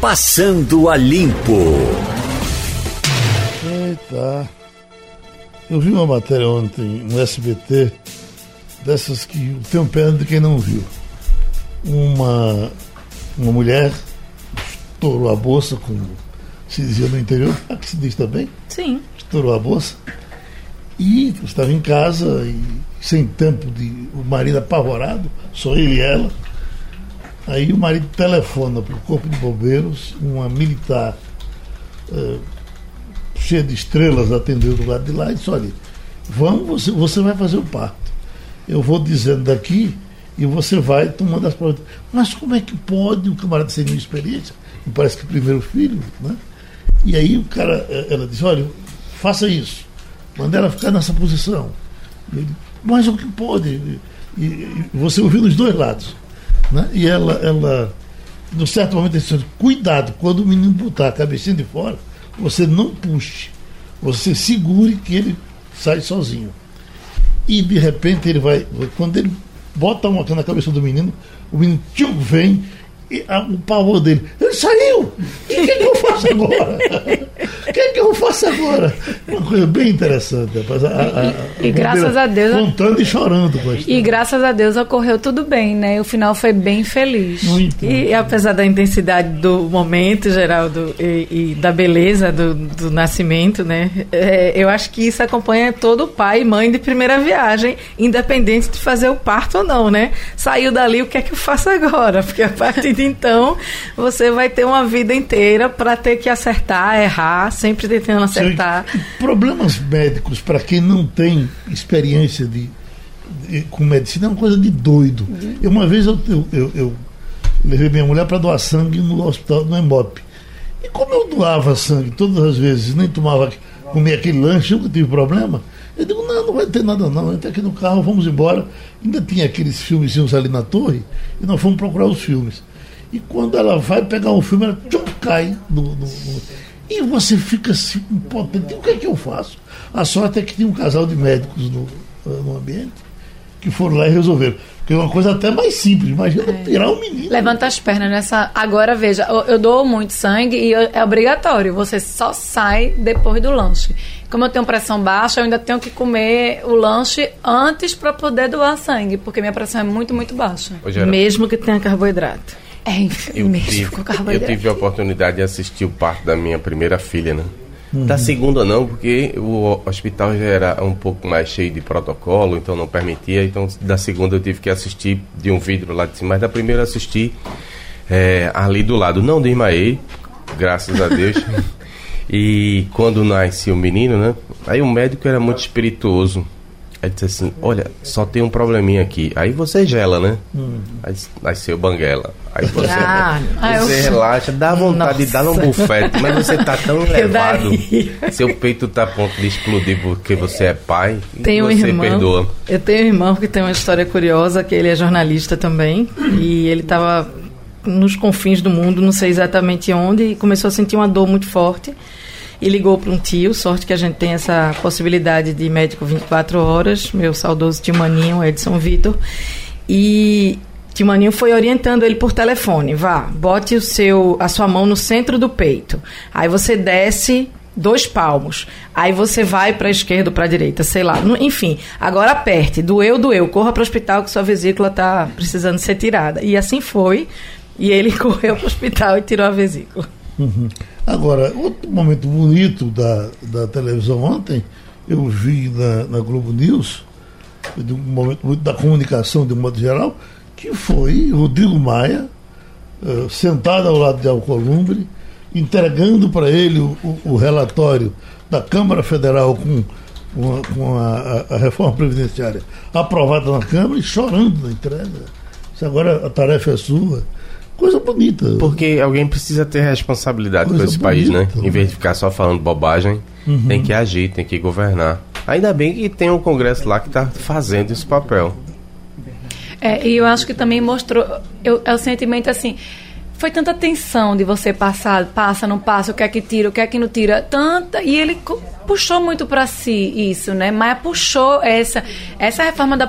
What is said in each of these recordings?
Passando a Limpo. Eita. Eu vi uma matéria ontem no SBT, dessas que tem um pena de quem não viu. Uma, uma mulher estourou a bolsa, como se dizia no interior, aqui se diz também? Sim. Estourou a bolsa. E estava em casa e sem tempo de. O marido apavorado, só ele e ela. Aí o marido telefona para o Corpo de Bombeiros, uma militar uh, cheia de estrelas atendeu do lado de lá e disse, olha, vamos, você, você vai fazer o parto. Eu vou dizendo daqui e você vai tomando as provas. Mas como é que pode um camarada sem nenhuma experiência? E parece que primeiro filho, né? E aí o cara, eh, ela disse, olha, faça isso. Manda ela ficar nessa posição. Ele, mas o que pode? E, e, você ouviu dos dois lados. Né? E ela, ela, no certo momento, disse, cuidado, quando o menino botar a cabecinha de fora, você não puxe. Você segure que ele sai sozinho. E de repente ele vai. Quando ele bota uma na cabeça do menino, o menino tchum, vem e a, o pavor dele. Ele saiu! O que, que eu faço agora? O que, que eu faço agora? Uma coisa bem interessante. Rapaz. A, a, e graças a Deus. Contando e chorando com a E graças a Deus ocorreu tudo bem, né? O final foi bem feliz. Muito. E, e apesar da intensidade do momento, Geraldo, e, e da beleza do, do nascimento, né? É, eu acho que isso acompanha todo pai e mãe de primeira viagem, independente de fazer o parto ou não, né? Saiu dali, o que é que eu faço agora? Porque a partir de então você vai ter uma vida inteira para ter que acertar, errar, sempre tentando acertar. Problemas médicos para quem não tem experiência de, de, com medicina é uma coisa de doido. Uhum. Eu, uma vez eu, eu, eu, eu levei minha mulher para doar sangue no hospital no Embope. E como eu doava sangue todas as vezes, nem tomava, comia aquele lanche, nunca tive problema, eu digo, não, não vai ter nada não, entra aqui no carro, vamos embora. Ainda tinha aqueles filmezinhos ali na torre, e nós fomos procurar os filmes. E quando ela vai pegar um filme, ela tchum, cai. No, no, no, e você fica assim, impotente. O que é que eu faço? A sorte é que tinha um casal de médicos no, no ambiente que foram lá e resolveram. Porque é uma coisa até mais simples. Imagina é. tirar um menino. Levanta as pernas nessa. Agora veja, eu, eu dou muito sangue e eu, é obrigatório. Você só sai depois do lanche. Como eu tenho pressão baixa, eu ainda tenho que comer o lanche antes para poder doar sangue, porque minha pressão é muito, muito baixa. Mesmo que tenha carboidrato. É, eu tive, eu tive a oportunidade de assistir o parto da minha primeira filha, né? Uhum. Da segunda não, porque o hospital já era um pouco mais cheio de protocolo, então não permitia. Então da segunda eu tive que assistir de um vidro lá de cima, mas da primeira eu assisti é, ali do lado. Não desmaiei, graças a Deus. e quando nasce o menino, né? Aí o médico era muito espirituoso. Aí disse assim, olha, só tem um probleminha aqui. Aí você gela, né? Hum. Aí nasceu banguela. Aí você, ah, você eu... relaxa, dá vontade Nossa. de dar um bufete, mas você tá tão elevado, seu peito tá a ponto de explodir porque você é pai, tem um você irmão, perdoa. Eu tenho um irmão que tem uma história curiosa, que ele é jornalista também, e ele estava nos confins do mundo, não sei exatamente onde, e começou a sentir uma dor muito forte e ligou para um tio. Sorte que a gente tem essa possibilidade de médico 24 horas. Meu saudoso tio Maninho, Edson Vitor. E tio Maninho foi orientando ele por telefone. Vá, bote o seu, a sua mão no centro do peito. Aí você desce dois palmos. Aí você vai para a esquerda ou para a direita, sei lá. Enfim, agora aperte. Doeu, doeu. Corra para o hospital que sua vesícula está precisando ser tirada. E assim foi. E ele correu para o hospital e tirou a vesícula. Uhum. Agora, outro momento bonito da, da televisão ontem, eu vi na, na Globo News, um momento bonito da comunicação de um modo geral, que foi Rodrigo Maia, uh, sentado ao lado de Alcolumbre, entregando para ele o, o, relatório da Câmara Federal com, com, a, com a, a, reforma previdenciária aprovada na Câmara e chorando na entrega. Se agora a tarefa é sua coisa bonita. Porque alguém precisa ter responsabilidade coisa com esse bonita, país, né? Em vez de ficar só falando bobagem, uhum. tem que agir, tem que governar. Ainda bem que tem um Congresso lá que está fazendo esse papel. É, e eu acho que também mostrou. Eu, é o sentimento assim. Foi tanta tensão de você passar, passa, não passa, o que é que tira, o que é que não tira, tanta. E ele puxou muito para si isso, né? Maia puxou essa, essa reforma da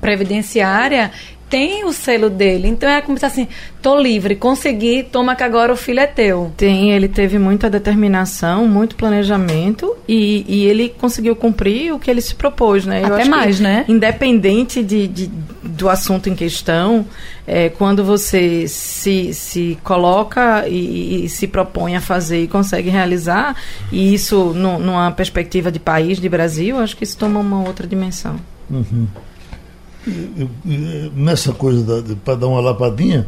previdenciária tem o selo dele. Então é como se assim, tô livre, consegui, toma que agora o filho é teu. Tem, ele teve muita determinação, muito planejamento e, e ele conseguiu cumprir o que ele se propôs, né? Eu Até mais, né? Independente de, de, do assunto em questão, é, quando você se, se coloca e, e, se propõe a fazer e consegue realizar, e isso no, numa perspectiva de país, de Brasil, acho que isso toma uma outra dimensão. Uhum. Nessa coisa, para dar uma lapadinha,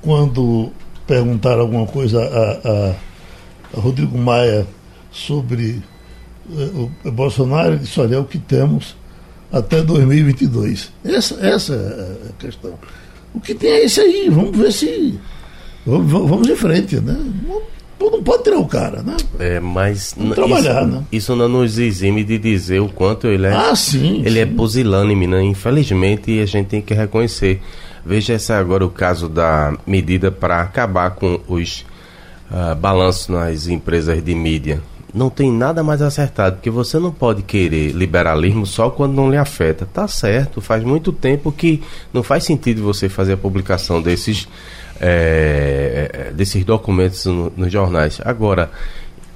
quando perguntaram alguma coisa a, a, a Rodrigo Maia sobre uh, o Bolsonaro, ele disse: olha, é o que temos até 2022. Essa, essa é a questão. O que tem é esse aí, vamos ver se. Vamos, vamos em frente, né? Não pode tirar o cara, né? É, mas trabalhar, isso, né? isso não nos exime de dizer o quanto ele é. Ah, sim. Ele sim. é pusilânime, né? Infelizmente, a gente tem que reconhecer. Veja esse agora o caso da medida para acabar com os uh, balanços nas empresas de mídia. Não tem nada mais acertado, porque você não pode querer liberalismo só quando não lhe afeta. Tá certo, faz muito tempo que não faz sentido você fazer a publicação desses é, é, desses documentos no, nos jornais. Agora,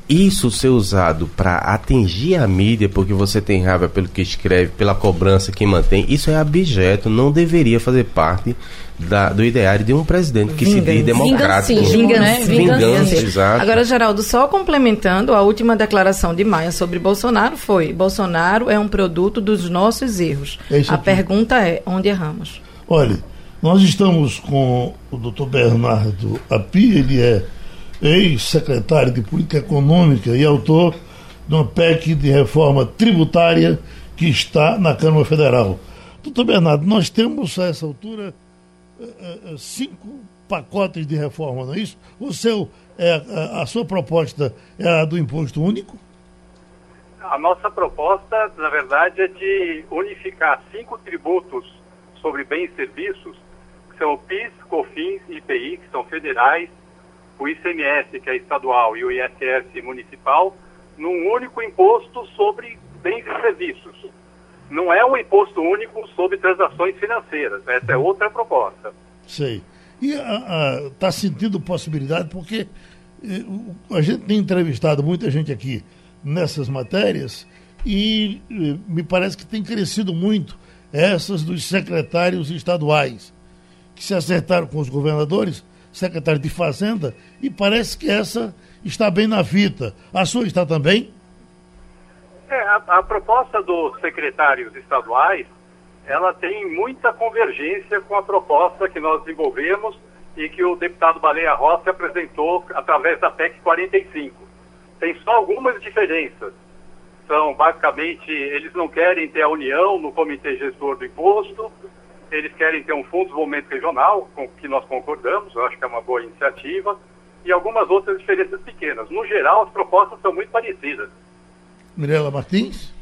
isso ser usado para atingir a mídia, porque você tem raiva pelo que escreve, pela cobrança que mantém, isso é abjeto, não deveria fazer parte da, do ideário de um presidente que Vingança. se diz democrático. Vingança, né? Vingança, Vingança exato. Agora, Geraldo, só complementando, a última declaração de Maia sobre Bolsonaro foi: Bolsonaro é um produto dos nossos erros. É a pergunta é: onde erramos? Olha, nós estamos com o doutor Bernardo Api, ele é ex-secretário de Política Econômica e autor de uma PEC de reforma tributária que está na Câmara Federal. Doutor Bernardo, nós temos a essa altura eh, eh, cinco pacotes de reforma, não é isso? O seu, é, a sua proposta é a do imposto único? A nossa proposta, na verdade, é de unificar cinco tributos sobre bens e serviços são o PIS, COFINS e IPI, que são federais, o ICMS, que é estadual, e o ISS municipal, num único imposto sobre bens e serviços. Não é um imposto único sobre transações financeiras. Essa é outra proposta. Sei. E está sentindo possibilidade, porque eh, a gente tem entrevistado muita gente aqui nessas matérias e eh, me parece que tem crescido muito essas dos secretários estaduais que se acertaram com os governadores, secretário de Fazenda, e parece que essa está bem na fita. A sua está também? É, a, a proposta dos secretários estaduais, ela tem muita convergência com a proposta que nós desenvolvemos e que o deputado Baleia Rossi apresentou através da PEC 45. Tem só algumas diferenças. São, basicamente, eles não querem ter a união no comitê gestor do imposto, eles querem ter um fundo de desenvolvimento regional, com que nós concordamos, eu acho que é uma boa iniciativa, e algumas outras diferenças pequenas. No geral, as propostas são muito parecidas. Mirela Martins?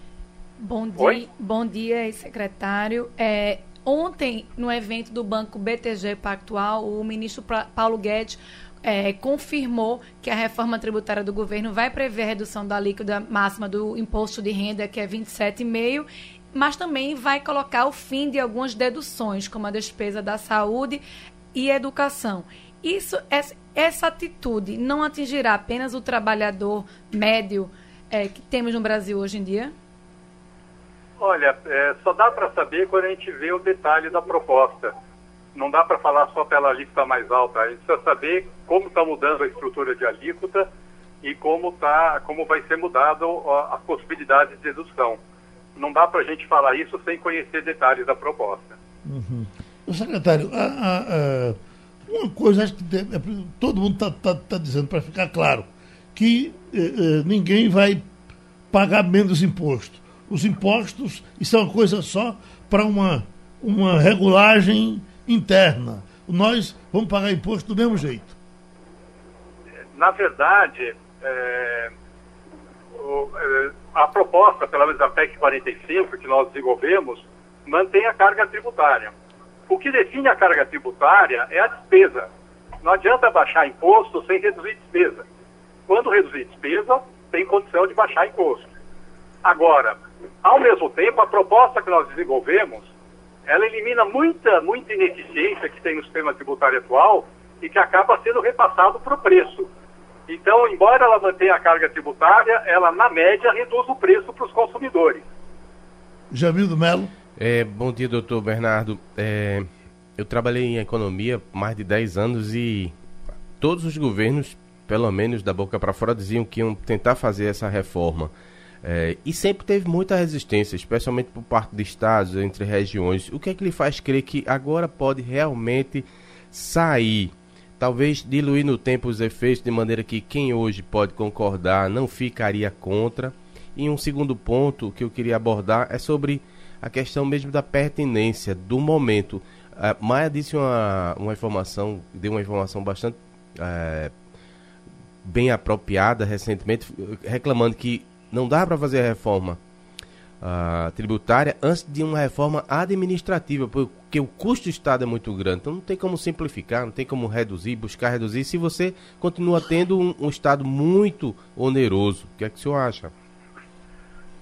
Bom dia, Oi? bom dia, secretário. É, ontem, no evento do Banco BTG Pactual, o ministro Paulo Guedes é, confirmou que a reforma tributária do governo vai prever a redução da alíquota máxima do imposto de renda, que é 27,5%, mas também vai colocar o fim de algumas deduções, como a despesa da saúde e educação. Isso, essa atitude não atingirá apenas o trabalhador médio é, que temos no Brasil hoje em dia? Olha, é, só dá para saber quando a gente vê o detalhe da proposta. Não dá para falar só pela alíquota mais alta. A gente precisa saber como está mudando a estrutura de alíquota e como, tá, como vai ser mudado as possibilidades de dedução não dá para a gente falar isso sem conhecer detalhes da proposta. Uhum. Secretário, a, a, a, uma coisa acho que deve, é, todo mundo está tá, tá dizendo, para ficar claro, que eh, ninguém vai pagar menos imposto. Os impostos, isso é uma coisa só para uma, uma regulagem interna. Nós vamos pagar imposto do mesmo jeito. Na verdade, é, o, é, a proposta, pelo menos da PEC 45, que nós desenvolvemos, mantém a carga tributária. O que define a carga tributária é a despesa. Não adianta baixar imposto sem reduzir despesa. Quando reduzir despesa, tem condição de baixar imposto. Agora, ao mesmo tempo, a proposta que nós desenvolvemos ela elimina muita, muita ineficiência que tem no sistema tributário atual e que acaba sendo repassado para o preço. Então, embora ela mantenha a carga tributária, ela, na média, reduz o preço para os consumidores. Jamil do Melo. É, bom dia, doutor Bernardo. É, eu trabalhei em economia mais de 10 anos e todos os governos, pelo menos da boca para fora, diziam que iam tentar fazer essa reforma. É, e sempre teve muita resistência, especialmente por parte de estados, entre regiões. O que é que lhe faz crer que agora pode realmente sair? Talvez diluir no tempo os efeitos de maneira que quem hoje pode concordar não ficaria contra. E um segundo ponto que eu queria abordar é sobre a questão mesmo da pertinência do momento. Uh, Maia disse uma, uma informação, deu uma informação bastante uh, bem apropriada recentemente, reclamando que não dá para fazer a reforma uh, tributária antes de uma reforma administrativa, porque o custo do Estado é muito grande. Então não tem como simplificar, não tem como reduzir, buscar reduzir, se você continua tendo um, um Estado muito oneroso. O que é que o senhor acha?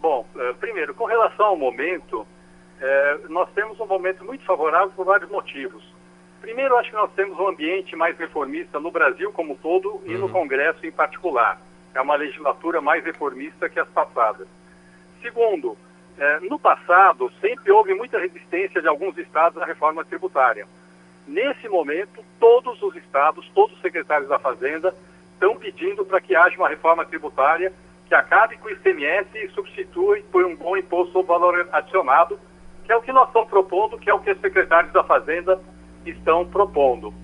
Bom, eh, primeiro, com relação ao momento, eh, nós temos um momento muito favorável por vários motivos. Primeiro, acho que nós temos um ambiente mais reformista no Brasil como um todo e uhum. no Congresso em particular. É uma legislatura mais reformista que as passadas. Segundo, é, no passado sempre houve muita resistência de alguns estados à reforma tributária. Nesse momento, todos os estados, todos os secretários da Fazenda estão pedindo para que haja uma reforma tributária que acabe com o ICMS e substitui por um bom imposto sobre valor adicionado, que é o que nós estamos propondo, que é o que os secretários da Fazenda estão propondo.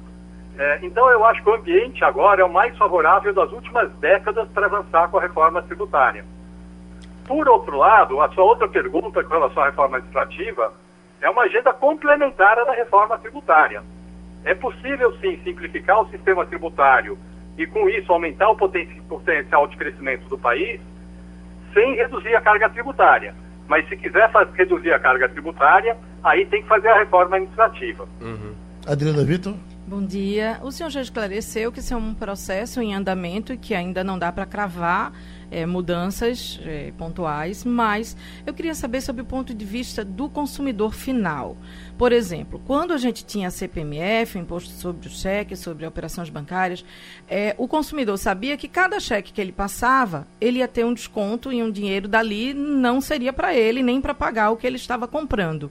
É, então, eu acho que o ambiente agora é o mais favorável das últimas décadas para avançar com a reforma tributária. Por outro lado, a sua outra pergunta com relação à reforma administrativa é uma agenda complementar à da reforma tributária. É possível, sim, simplificar o sistema tributário e, com isso, aumentar o potencial de crescimento do país sem reduzir a carga tributária. Mas, se quiser fazer, reduzir a carga tributária, aí tem que fazer a reforma administrativa. Uhum. Adriana Vitor? Bom dia. O senhor já esclareceu que isso é um processo em andamento e que ainda não dá para cravar é, mudanças é, pontuais, mas eu queria saber sobre o ponto de vista do consumidor final. Por exemplo, quando a gente tinha CPMF, Imposto sobre o Cheque, sobre operações bancárias, é, o consumidor sabia que cada cheque que ele passava, ele ia ter um desconto e um dinheiro dali não seria para ele nem para pagar o que ele estava comprando.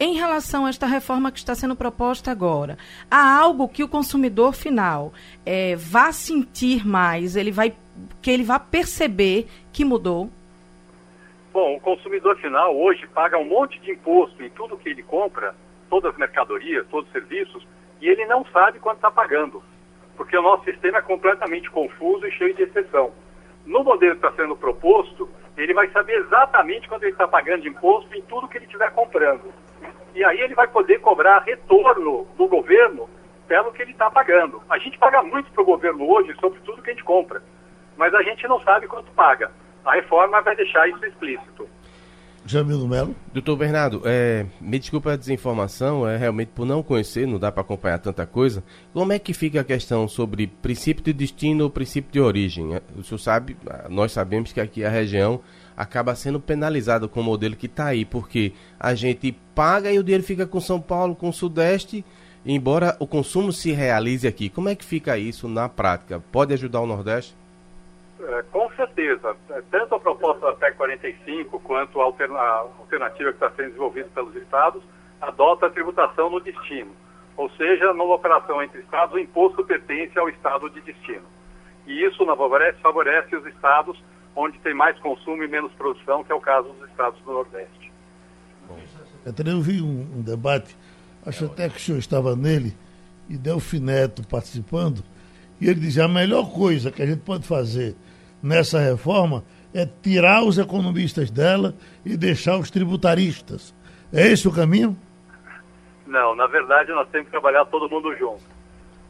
Em relação a esta reforma que está sendo proposta agora, há algo que o consumidor final é, vá sentir mais, ele vai que ele vá perceber que mudou? Bom, o consumidor final hoje paga um monte de imposto em tudo que ele compra, todas as mercadorias, todos os serviços, e ele não sabe quanto está pagando, porque o nosso sistema é completamente confuso e cheio de exceção. No modelo que está sendo proposto, ele vai saber exatamente quanto ele está pagando de imposto em tudo que ele estiver comprando. E aí ele vai poder cobrar retorno do governo pelo que ele está pagando. A gente paga muito para o governo hoje sobre tudo que a gente compra mas a gente não sabe quanto paga. A reforma vai deixar isso explícito. Jamil Melo. Doutor Bernardo, é, me desculpa a desinformação, é realmente por não conhecer, não dá para acompanhar tanta coisa. Como é que fica a questão sobre princípio de destino ou princípio de origem? É, o senhor sabe, nós sabemos que aqui a região acaba sendo penalizada com o modelo que está aí, porque a gente paga e o dinheiro fica com São Paulo, com o Sudeste, embora o consumo se realize aqui. Como é que fica isso na prática? Pode ajudar o Nordeste? É, com certeza. É, tanto a proposta da PEC 45 quanto a, alterna a alternativa que está sendo desenvolvida pelos estados adota a tributação no destino. Ou seja, numa operação entre estados, o imposto pertence ao estado de destino. E isso favorece, favorece os estados onde tem mais consumo e menos produção, que é o caso dos estados do Nordeste. Eu vi um, um debate, acho até que o senhor estava nele, e Delfi Neto participando, e ele dizia a melhor coisa que a gente pode fazer nessa reforma é tirar os economistas dela e deixar os tributaristas. É esse o caminho? Não, na verdade nós temos que trabalhar todo mundo junto.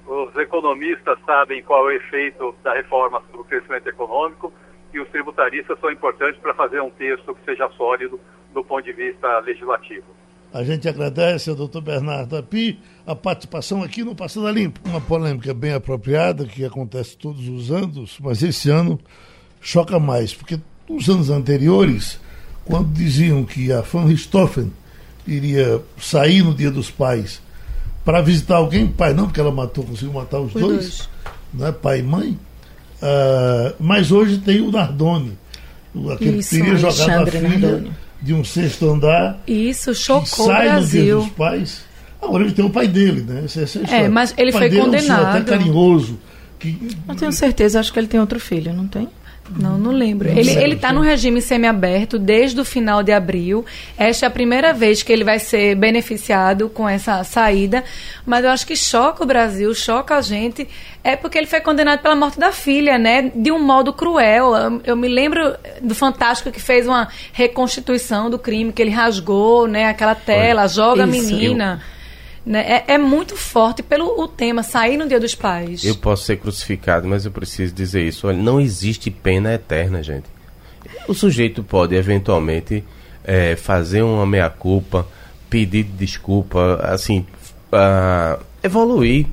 Os economistas sabem qual é o efeito da reforma sobre o crescimento econômico e os tributaristas são importantes para fazer um texto que seja sólido do ponto de vista legislativo. A gente agradece ao doutor Bernardo Api a participação aqui no Passando Limpo. Uma polêmica bem apropriada que acontece todos os anos, mas esse ano choca mais, porque nos anos anteriores, quando diziam que a Van Richthofen iria sair no Dia dos Pais para visitar alguém, pai não, porque ela matou, conseguiu matar os, os dois, dois, né, pai e mãe. Uh, mas hoje tem o Nardoni, aquele Isso, que teria jogado a filha Nardoni. De um sexto andar. Isso, chocou sai o Brasil. no Dia dos Pais. Agora ele tem o pai dele, né? Essa, essa é, é mas ele foi condenado. É um até carinhoso. Que... Não tenho certeza, acho que ele tem outro filho, não tem? Não, não lembro. Não ele está no regime semiaberto desde o final de abril. Esta é a primeira vez que ele vai ser beneficiado com essa saída. Mas eu acho que choca o Brasil, choca a gente, é porque ele foi condenado pela morte da filha, né? De um modo cruel. Eu, eu me lembro do Fantástico que fez uma reconstituição do crime, que ele rasgou, né? Aquela tela, Olha, joga a menina. Eu né? É, é, muito forte pelo o tema sair no Dia dos Pais. Eu posso ser crucificado, mas eu preciso dizer isso. Olha, não existe pena eterna, gente. O sujeito pode eventualmente é, fazer uma meia-culpa, pedir desculpa, assim, uh, evoluir.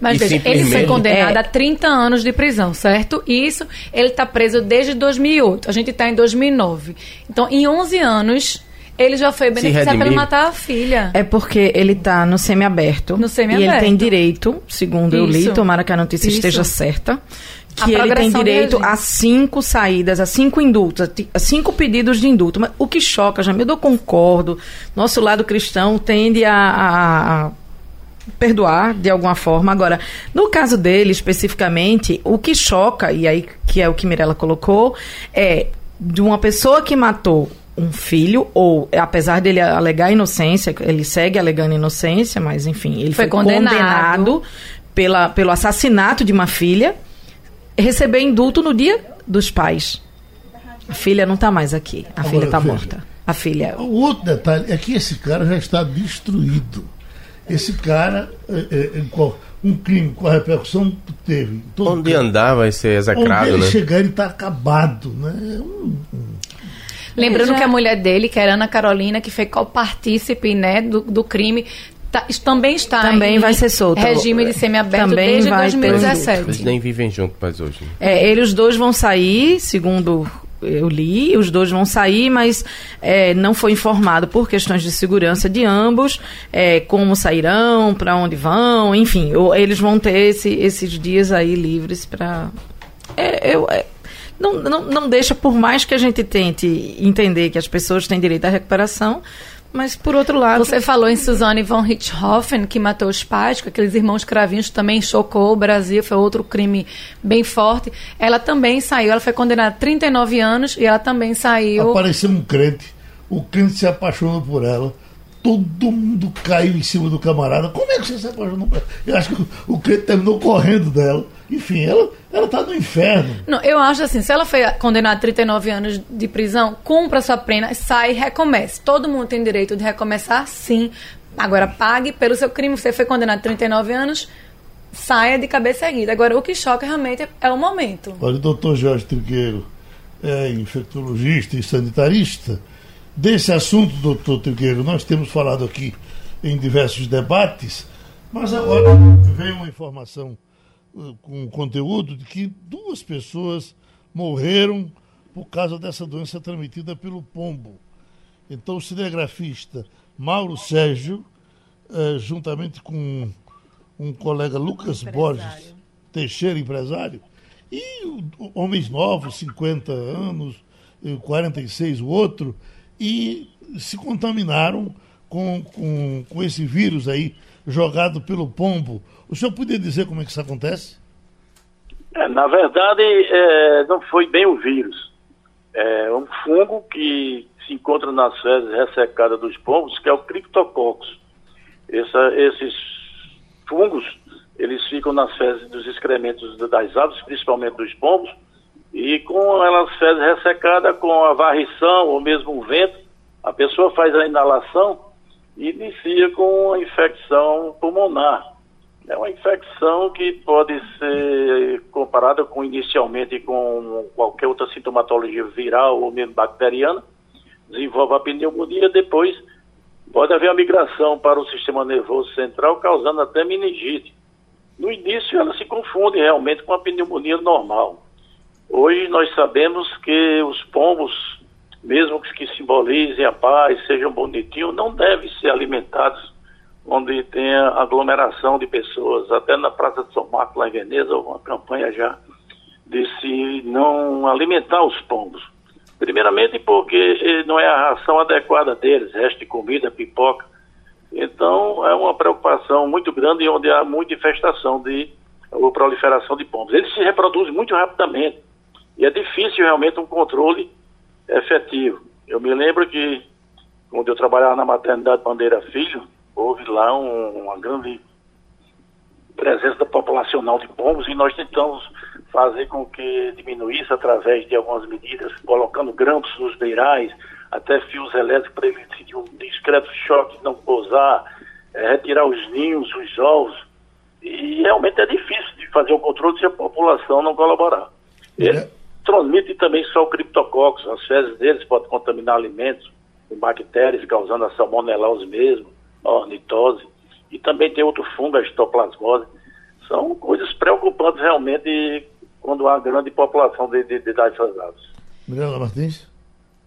Mas veja, simplesmente... ele foi condenado é... a 30 anos de prisão, certo? Isso, ele está preso desde 2008. A gente está em 2009. Então, em 11 anos, ele já foi beneficiado pelo matar a filha. É porque ele está no semiaberto. No semiaberto. E ele tem direito, segundo Isso. eu li, tomara que a notícia Isso. esteja certa, que ele tem direito a cinco saídas, a cinco indultos, a cinco pedidos de indulto. Mas o que choca, Jamil, eu concordo. Nosso lado cristão tende a, a, a perdoar de alguma forma. Agora, no caso dele especificamente, o que choca, e aí que é o que Mirella colocou, é de uma pessoa que matou um filho, ou apesar dele alegar inocência, ele segue alegando inocência, mas enfim, ele foi, foi condenado. condenado, pela, pelo assassinato de uma filha, receber indulto no dia dos pais. A filha não está mais aqui, a Agora, filha está morta. A filha. O outro detalhe é que esse cara já está destruído. Esse cara, é, é, um crime com a repercussão que teve. Onde andar vai ser execrado, Onde ele né? chegar, ele está acabado. Né? É um, um Lembrando já... que a mulher dele, que era Ana Carolina, que foi co-partícipe né, do, do crime, Tá, também está também vai ser solto regime de semiaberto também desde vai 2017 eles nem vivem juntos mais hoje. Né? é, eles dois vão sair segundo eu li os dois vão sair mas é, não foi informado por questões de segurança de ambos é, como sairão para onde vão enfim eles vão ter esse, esses dias aí livres para é, eu é, não, não, não deixa, por mais que a gente tente entender que as pessoas têm direito à recuperação, mas, por outro lado. Você falou em Suzanne von Richthofen, que matou os pais, com aqueles irmãos cravinhos, também chocou o Brasil, foi outro crime bem forte. Ela também saiu, ela foi condenada a 39 anos e ela também saiu. Apareceu um crente, o crente se apaixonou por ela todo mundo caiu em cima do camarada. Como é que você se apaixonou? Eu acho que o, crente terminou correndo dela. Enfim, ela ela está no inferno. Não, eu acho assim, se ela foi condenada a 39 anos de prisão, cumpra sua pena, sai e recomece. Todo mundo tem direito de recomeçar, sim. Agora pague pelo seu crime. Você foi condenado a 39 anos, saia de cabeça erguida. Agora, o que choca realmente é o momento. Olha, o doutor Jorge Trigueiro é infectologista e sanitarista Desse assunto, doutor Trigueiro, nós temos falado aqui em diversos debates, mas agora vem uma informação uh, com conteúdo de que duas pessoas morreram por causa dessa doença transmitida pelo pombo. Então, o cinegrafista Mauro Sérgio, uh, juntamente com um colega Lucas Borges Teixeira, empresário, e homens novos, 50 anos, 46 o outro, e se contaminaram com, com, com esse vírus aí jogado pelo pombo. O senhor poderia dizer como é que isso acontece? É, na verdade, é, não foi bem o vírus. É um fungo que se encontra nas fezes ressecadas dos pombos, que é o Cryptococcus. Essa, esses fungos, eles ficam nas fezes dos excrementos das aves, principalmente dos pombos, e com elas fezes ressecadas, com a varrição ou mesmo o vento, a pessoa faz a inalação e inicia com uma infecção pulmonar. É uma infecção que pode ser comparada com inicialmente com qualquer outra sintomatologia viral ou mesmo bacteriana, desenvolve a pneumonia, depois pode haver a migração para o sistema nervoso central, causando até meningite. No início ela se confunde realmente com a pneumonia normal. Hoje nós sabemos que os pombos mesmo que simbolizem a paz, sejam bonitinhos, não devem ser alimentados onde tenha aglomeração de pessoas. Até na Praça de São Marcos, lá em Veneza, houve uma campanha já de se não alimentar os pombos. Primeiramente porque não é a ração adequada deles, resto de comida, pipoca. Então é uma preocupação muito grande onde há muita infestação de ou proliferação de pombos. Eles se reproduzem muito rapidamente e é difícil realmente um controle efetivo. Eu me lembro que quando eu trabalhava na maternidade Bandeira Filho, houve lá um, uma grande presença populacional de pombos e nós tentamos fazer com que diminuísse através de algumas medidas, colocando grampos nos beirais, até fios elétricos para evitar um discreto choque não pousar, é, retirar os ninhos, os ovos. E realmente é difícil de fazer o controle se a população não colaborar. É. transmite também só o criptococcus, as fezes deles podem contaminar alimentos com bactérias, causando a salmonelose mesmo, a ornitose. E também tem outro fungo, a histoplasmose. São coisas preocupantes realmente quando há grande população de, de, de dessas aves. Mirela Martins?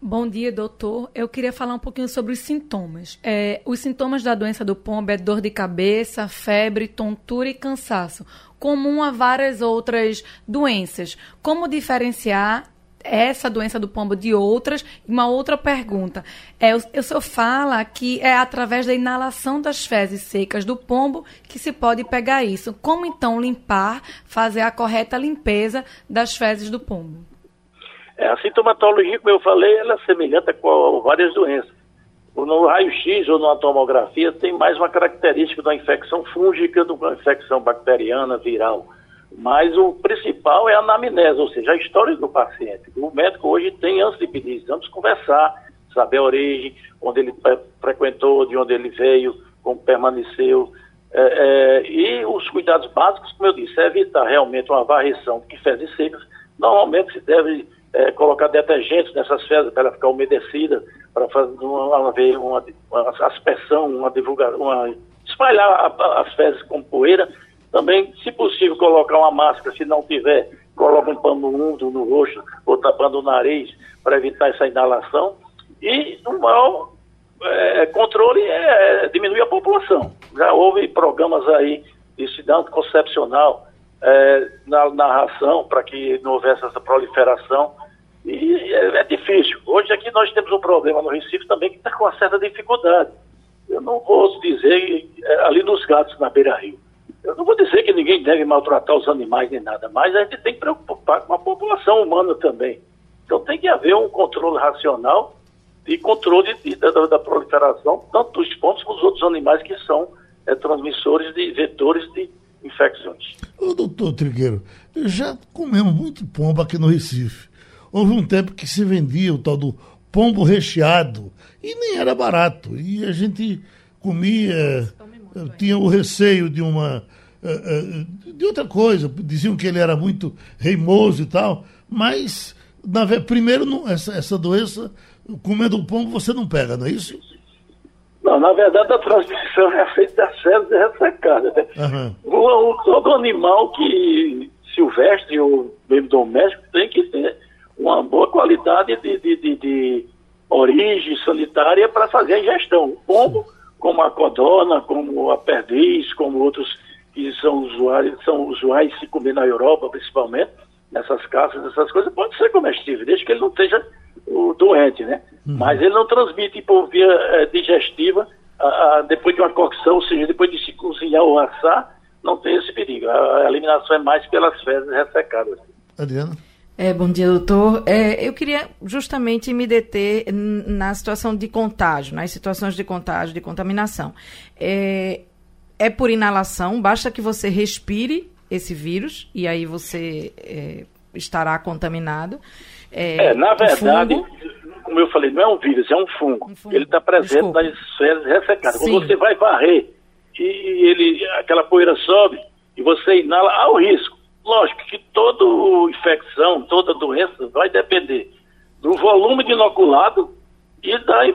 Bom dia, doutor. Eu queria falar um pouquinho sobre os sintomas. É, os sintomas da doença do pombo é dor de cabeça, febre, tontura e cansaço, comum a várias outras doenças. Como diferenciar essa doença do pombo de outras. Uma outra pergunta. É, o, o senhor fala que é através da inalação das fezes secas do pombo que se pode pegar isso. Como então limpar, fazer a correta limpeza das fezes do pombo? É, a sintomatologia, como eu falei, ela é semelhante com várias doenças. No raio-x ou na tomografia tem mais uma característica da infecção fúngica do que uma infecção bacteriana, viral. Mas o principal é a anamnese, ou seja, a história do paciente. O médico hoje tem, antes de pedir exames, conversar, saber a origem, onde ele frequentou, de onde ele veio, como permaneceu. É, é, e os cuidados básicos, como eu disse, é evitar realmente uma varreção de fezes secas. Normalmente se deve é, colocar detergentes nessas fezes para ela ficar umedecida, para fazer uma, uma, uma, aspersão, uma divulgação, uma, espalhar a, as fezes com poeira também, se possível, colocar uma máscara, se não tiver, coloca um pano úmido no rosto ou tapando o nariz para evitar essa inalação. E o maior é, controle é, é diminuir a população. Já houve programas aí de cidade concepcional é, na narração para que não houvesse essa proliferação. E é, é, difícil. Hoje aqui nós temos um problema no Recife também que está com uma certa dificuldade. Eu não vou dizer é, ali nos gatos na beira-rio. Eu não vou dizer que ninguém deve maltratar os animais nem nada, mas a gente tem que preocupar com a população humana também. Então tem que haver um controle racional e controle de, da, da, proliferação, tanto dos pontos como dos outros animais que são é, transmissores de vetores de infecções. Ô, doutor Trigueiro, já comemos muito pombo aqui no Recife. Houve um tempo que se vendia o tal do pombo recheado e nem era barato. E a gente comia, tinha o receio de uma eh, eh, de outra coisa. Diziam que ele era muito reimoso e tal, mas na, primeiro não, essa, essa doença, comendo o pombo, você não pega, não é isso? Não, na verdade a transmissão é feita das fezes ressecadas. Né? Uhum. O, o, todo animal que silvestre ou mesmo doméstico tem que ter uma boa qualidade de, de, de, de origem sanitária para fazer a ingestão. O pombo, como a codorna, como a perdiz, como outros que são usuários, são usuais se comer na Europa, principalmente, nessas caças, essas coisas, pode ser comestível, desde que ele não esteja o doente, né? Uhum. Mas ele não transmite por via é, digestiva a, a, depois de uma cocção, ou seja, depois de se cozinhar ou assar, não tem esse perigo. A, a eliminação é mais pelas fezes ressecadas. Adriana? É, bom dia, doutor. É, eu queria justamente me deter na situação de contágio, nas situações de contágio, de contaminação. É, é por inalação, basta que você respire esse vírus e aí você é, estará contaminado. É, é na verdade, fungo. como eu falei, não é um vírus, é um fungo. Um fungo. Ele está presente Desculpa. nas fezes ressecadas. Sim. Quando você vai varrer e ele, aquela poeira sobe e você inala, há o risco. Lógico que toda infecção, toda doença vai depender do volume de inoculado e da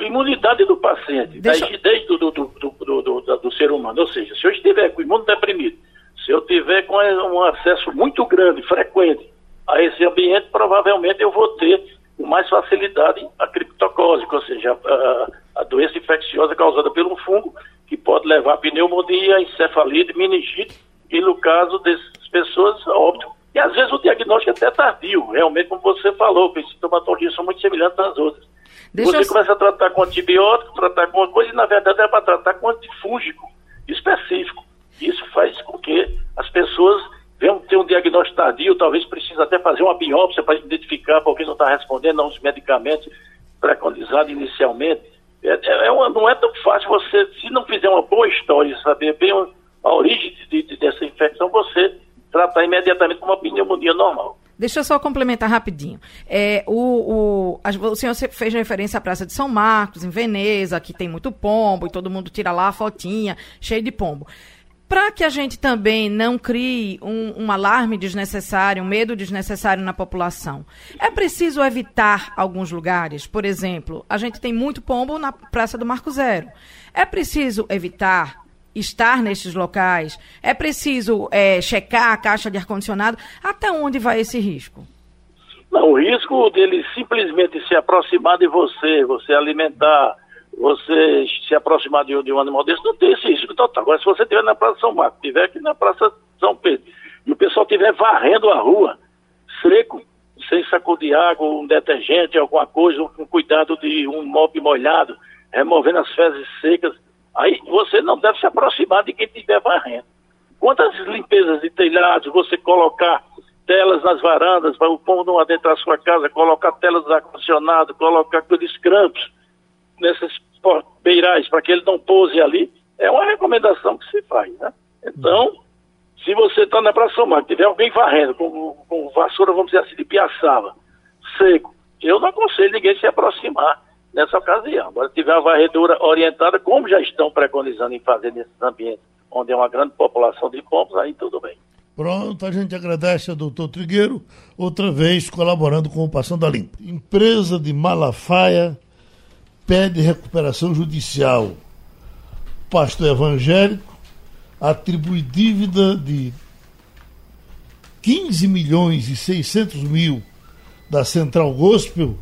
imunidade do paciente, Deixa... da rigidez do, do, do, do, ser humano. Ou seja, se eu estiver com o imuno deprimido, se eu tiver com um acesso muito grande, frequente a esse ambiente, provavelmente eu vou ter com mais facilidade a criptocose, ou seja, a, a, doença infecciosa causada pelo fungo, que pode levar a pneumonia, encefalite, meningite, e no caso dessas pessoas, óbvio. E às vezes o diagnóstico é até tardio, realmente, como você falou, porque as sintomatologias são muito semelhantes às outras. Deixa você eu... começa a tratar com antibiótico, tratar com uma coisa, e na verdade é para tratar com antifúngico específico. Isso faz com que as pessoas venham ter um diagnóstico tardio, talvez precise até fazer uma biópsia para identificar porque não está respondendo aos medicamentos preconizados inicialmente. É, é, é uma, não é tão fácil você, se não fizer uma boa história, saber bem a origem de, de, dessa infecção, você tratar imediatamente com uma pneumonia normal. Deixa eu só complementar rapidinho. É, o, o, o senhor fez referência à Praça de São Marcos, em Veneza, que tem muito pombo, e todo mundo tira lá a fotinha, cheio de pombo. Para que a gente também não crie um, um, alarme desnecessário, um medo desnecessário na população, é preciso evitar alguns lugares. Por exemplo, a gente tem muito pombo na Praça do Marco Zero. É preciso evitar estar nestes locais? É preciso é, checar a caixa de ar-condicionado? Até onde vai esse risco? Não, o risco dele simplesmente se aproximar de você, você alimentar, você se aproximar de, um animal desse, não tem esse risco total. Agora, se você estiver na Praça São Marcos, estiver aqui na Praça São Pedro, e o pessoal estiver varrendo a rua, seco, sem sacudir água, um detergente, alguma coisa, com cuidado de um mop molhado, removendo as fezes secas, Aí você não deve se aproximar de quem estiver varrendo. Quantas limpezas de telhados, você colocar telas nas varandas para o povo não adentrar sua casa, colocar telas ar-condicionado, colocar aqueles crampos nesses beirais para que ele não pose ali, é uma recomendação que se faz, né? Então, se você está na Praça São Marcos, tiver alguém varrendo com, com vassoura, vamos dizer assim, de piaçava, seco, eu não aconselho ninguém se aproximar nessa ocasião. Agora, se tiver a varredura orientada, como já estão preconizando em fazer nesses ambientes onde é uma grande população de pombos, aí tudo bem. Pronto, a gente agradece ao doutor Trigueiro, outra vez colaborando com o Passando a Limpo. Empresa de Malafaia pede recuperação judicial. Pastor evangélico atribui dívida de 15 milhões e 600 mil da Central Gospel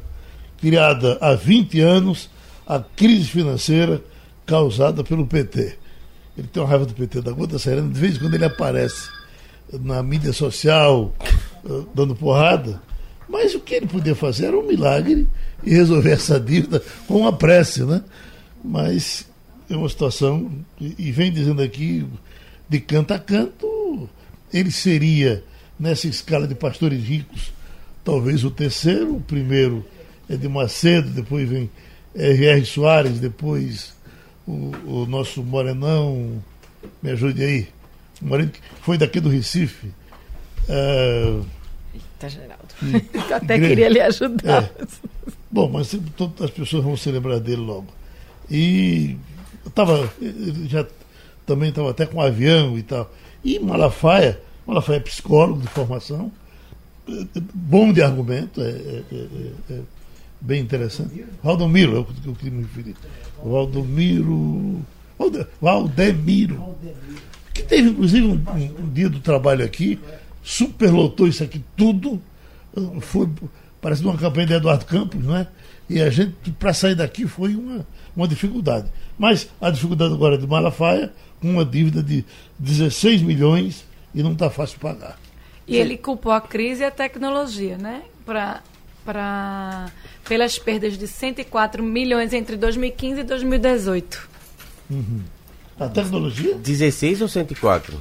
criada há 20 anos a crise financeira causada pelo PT. Ele tem uma raiva do PT da Gota Serena, de vez em quando ele aparece na mídia social uh, dando porrada, mas o que ele podia fazer era um milagre e resolver essa dívida com uma prece, né? Mas é uma situação, e vem dizendo aqui, de canto a canto, ele seria, nessa escala de pastores ricos, talvez o terceiro, o primeiro de Macedo, depois vem R.R. Soares, depois o, o, nosso Morenão, me ajude aí, o Moreno que foi daqui do Recife. Uh, Eita, Geraldo. Eu até queria lhe ajudar. É. Bom, mas todas as pessoas vão se lembrar dele logo. E estava, já também estava até com um avião e tal. E Malafaia, Malafaia é psicólogo de formação, bom de argumento, é, é, é, é bem interessante. Valdomiro, é o que me referir. Valdomiro. Valdemiro. Que teve, inclusive, um, um, dia do trabalho aqui, superlotou isso aqui tudo. Foi, parece uma campanha de Eduardo Campos, não é? E a gente, para sair daqui, foi uma, uma dificuldade. Mas a dificuldade agora é de Malafaia, com uma dívida de 16 milhões e não está fácil pagar. E ele culpou a crise e a tecnologia, né? Para para pelas perdas de 104 milhões entre 2015 e 2018. Uhum. A tecnologia? 16 ou 104?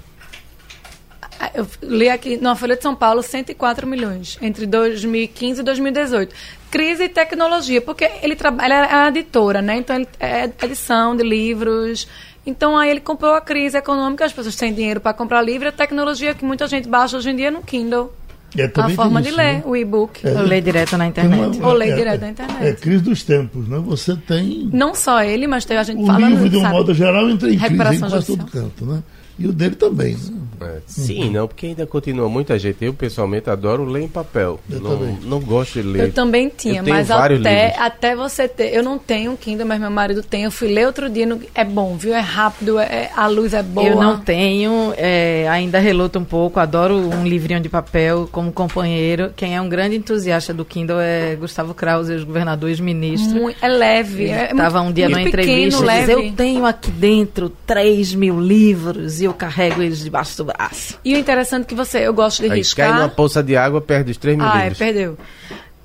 Ah, eu li aqui na Folha de São Paulo 104 milhões entre 2015 e 2018. Crise e tecnologia, porque ele trabalha é a editora, né? Então ele é edição de livros. Então aí ele comprou a crise econômica, as pessoas têm dinheiro para comprar livro, a tecnologia que muita gente baixa hoje em dia no Kindle. É, a forma isso, de ler né? o e-book. É, ou ler direto na internet. Uma, ou ler é, direto na internet. É crise dos tempos, né? Você tem. Não só ele, mas tem a gente o falando. O livro, de um sabe? modo geral, entra em crise em quase todo canto, né? E o dele também. Né? É, sim, uhum. não, porque ainda continua muita gente. Eu, pessoalmente, adoro ler em papel. Eu não, também. não gosto de ler. Eu também tinha, eu mas até, até você ter. Eu não tenho Kindle, mas meu marido tem. Eu fui ler outro dia. No, é bom, viu? É rápido, é, a luz é boa. Eu não tenho, é, ainda reluto um pouco. Adoro um livrinho de papel como companheiro. Quem é um grande entusiasta do Kindle é Gustavo Krause, ex-governador, ex-ministro. É leve. Estava é um dia numa entrevista e diz, Eu tenho aqui dentro 3 mil livros e eu carrego eles debaixo do braço. E o interessante é que você, eu gosto de Aí riscar. cai numa poça de água, perde os 3 mil ah. Ah, perdeu.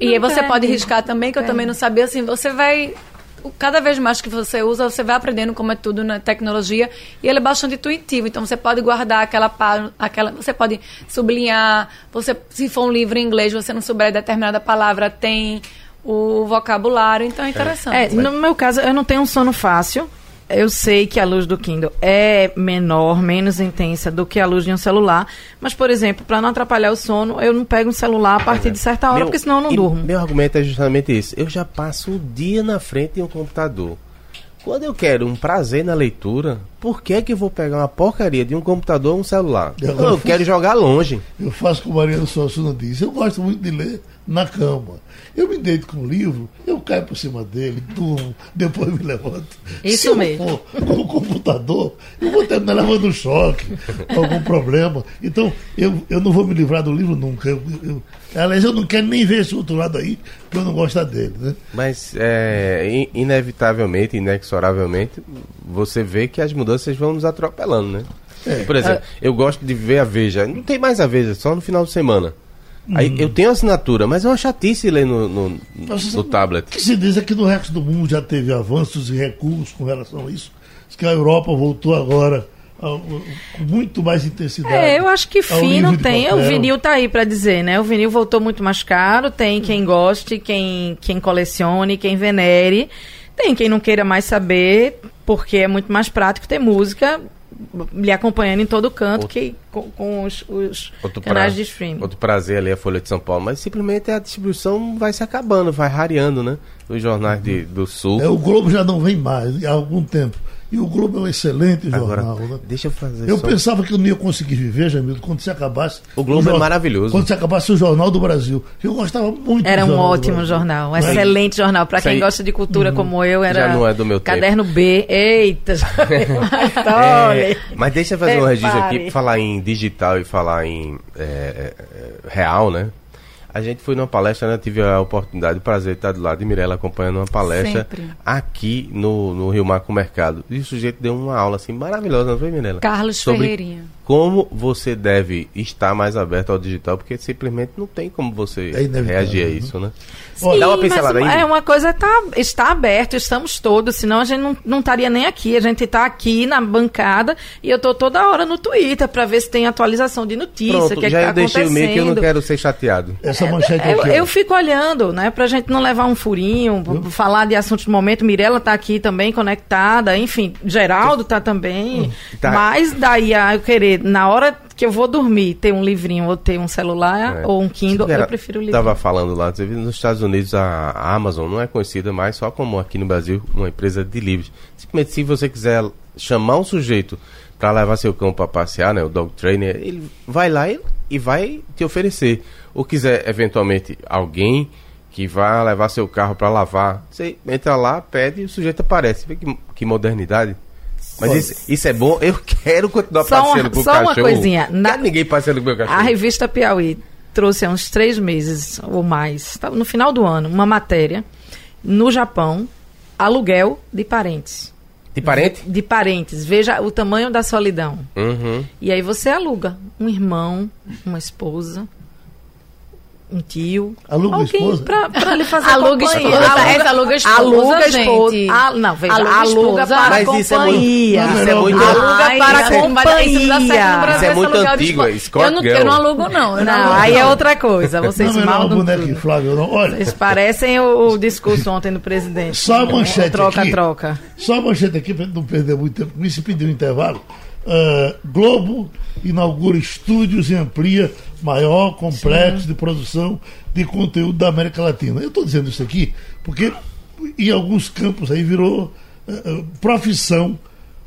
E aí você pode riscar também, que eu também não sabia, assim, você vai cada vez mais que você usa, você vai aprendendo como é tudo na tecnologia e ele é bastante intuitivo. Então você pode guardar aquela página, aquela, você pode sublinhar. Você, se for um livro em inglês, você não souber determinada palavra, tem o vocabulário. Então é interessante. É, no meu caso, eu não tenho um sono fácil eu sei que a luz do Kindle é menor, menos intensa do que a luz de um celular, mas, por exemplo, para não atrapalhar o sono, eu não pego um celular a partir de certa hora, meu, porque senão eu não durmo. Meu argumento é justamente esse. Eu já passo o dia na frente de um computador. Quando eu quero um prazer na leitura, por que que eu vou pegar uma porcaria de um computador ou um celular? Eu, eu quero jogar longe. Eu faço como Mariana Suassuna disse, eu gosto muito de ler na cama. Eu me deito com o livro, eu caio por cima dele, durmo, depois me levanto. Isso Se mesmo. eu for com o computador, eu vou terminar levando um choque, algum problema. Então, eu, eu não vou me livrar do livro nunca. Eu, eu, aliás, eu não quero nem ver esse outro lado aí, porque eu não gosto dele. Né? Mas, é, inevitavelmente, inexoravelmente, você vê que as mudanças vão nos atropelando, né? É. Por exemplo, é. eu gosto de ver a Veja. Não tem mais a Veja, só no final de semana. Aí uhum. eu tenho assinatura, mas é uma chatice ler no, no, Nossa, no tablet. O que se diz é que no resto do mundo já teve avanços e recuos com relação a isso. Diz que a Europa voltou agora com muito mais intensidade. É, eu acho que fim não tem. O vinil tá aí para dizer, né? O vinil voltou muito mais caro. Tem quem goste, quem, quem colecione, quem venere. Tem quem não queira mais saber, porque é muito mais prático ter música lhe acompanhando em todo canto outro, que, com, com os, os canais pra, de streaming. Outro prazer ali é a Folha de São Paulo, mas simplesmente a distribuição vai se acabando, vai rareando, né? Os jornais de, do Sul. É, o Globo já não vem mais há algum tempo. E o Globo é um excelente Agora, jornal. Né? Deixa eu fazer. Eu só... pensava que eu não ia conseguir viver, Jamil, quando se acabasse. O Globo o é maravilhoso. Quando se acabasse o Jornal do Brasil. Eu gostava muito Era um ótimo jornal, um excelente jornal. Para quem gosta de cultura hum, como eu, era. Já não é do meu Caderno tempo. B. Eita! é, mas deixa eu fazer um registro aqui, falar em digital e falar em é, é, real, né? A gente foi numa palestra, né? Tive a oportunidade, o prazer de estar do lado de Mirella acompanhando uma palestra Sempre. aqui no, no Rio Marco Mercado. E o sujeito deu uma aula assim maravilhosa, não foi, Mirella? Carlos Sobre Ferreirinha como você deve estar mais aberto ao digital, porque simplesmente não tem como você é reagir a né? isso, né? Sim, Dá uma pincelada mas aí. É uma coisa tá, está aberto, estamos todos, senão a gente não, não estaria nem aqui. A gente está aqui na bancada e eu estou toda hora no Twitter para ver se tem atualização de notícia, Pronto, que é já que tá eu deixei o meio que eu não quero ser chateado. Essa manchete é, eu, eu fico olhando, né, pra gente não levar um furinho, eu? falar de assuntos do momento. Mirella está aqui também conectada, enfim, Geraldo está também. Tá. Mas daí a eu querer na hora que eu vou dormir, ter um livrinho ou ter um celular é. ou um Kindle, eu prefiro o livro. Estava falando lá, nos Estados Unidos a, a, Amazon não é conhecida mais só como aqui no Brasil uma empresa de livros. Simplesmente se você quiser chamar um sujeito para levar seu cão para passear, né, o dog trainer, ele vai lá e, e vai te oferecer. Ou quiser eventualmente alguém que vai levar seu carro para lavar, você entra lá, pede e o sujeito aparece. Vê que, que modernidade. Mas isso, isso, é bom. Eu quero continuar só passeando com o cachorro. Só uma coisinha. Na, ninguém passeando com o meu cachorro. A revista Piauí trouxe há uns três meses ou mais, no final do ano, uma matéria no Japão, aluguel de parentes. De parente? De, de parentes. Veja o tamanho da solidão. Uhum. E aí você aluga um irmão, uma esposa, um tio. Aluga alguém esposa? Pra, pra lhe fazer aluga companhia. Esposa. Aluga, aluga esposa, aluga esposa. Ah, não, veja, aluga, aluga esposa, para mas companhia. Isso é muito, isso é muito aluga Ai, para isso companhia. Isso é muito antigo, Scott eu não, eu não alugo, não. Eu não, não aí é outra coisa. Vocês não, mal não, boneco Flávio, não. Olha. Vocês parecem o, o, discurso ontem do presidente. Só a manchete troca, aqui. Troca, troca. Só a manchete aqui, para não perder muito tempo. Me se pediu um intervalo. Uh, Globo inaugura estúdios e amplia maior complexo Sim. de produção de conteúdo da América Latina. Eu estou dizendo isso aqui porque em alguns campos aí virou uh, profissão